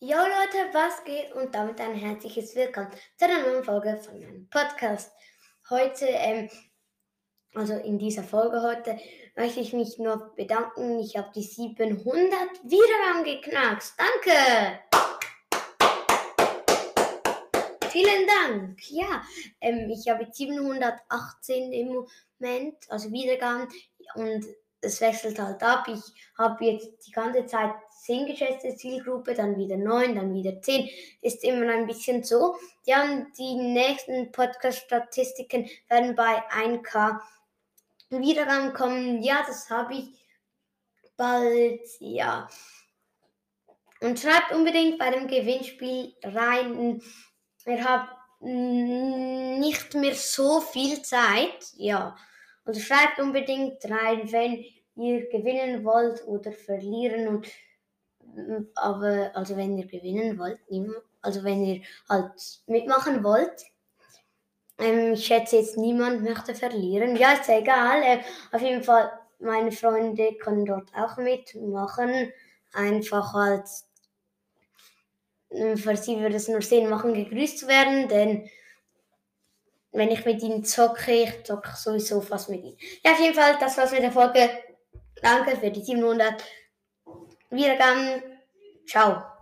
Jo Leute, was geht? Und damit ein herzliches Willkommen zu einer neuen Folge von meinem Podcast. Heute, ähm, also in dieser Folge heute, möchte ich mich nur bedanken. Ich habe die 700 Wiedergaben geknackt. Danke! Vielen Dank. Ja, ähm, ich habe 718 im Moment, also Wiedergaben. Und es wechselt halt ab. Ich habe jetzt die ganze Zeit 10 geschätzte Zielgruppe, dann wieder 9, dann wieder 10. Ist immer ein bisschen so. Ja, und die nächsten Podcast-Statistiken werden bei 1K Wiedergaben kommen. Ja, das habe ich bald. Ja. Und schreibt unbedingt bei dem Gewinnspiel rein. Ihr habt mm, nicht mehr so viel Zeit. Ja. Also schreibt unbedingt rein, wenn ihr gewinnen wollt oder verlieren. Und, aber also wenn ihr gewinnen wollt, also wenn ihr halt mitmachen wollt. Ähm, ich schätze jetzt, niemand möchte verlieren. Ja, ist egal. Äh, auf jeden Fall, meine Freunde können dort auch mitmachen. Einfach halt, äh, für sie würde es nur Sinn machen, gegrüßt zu werden, denn wenn ich mit ihnen zocke, ich zocke sowieso fast mit ihnen. Ja, auf jeden Fall, das war's mit der Folge. Danke für die 700 Wiedergaben. Ciao.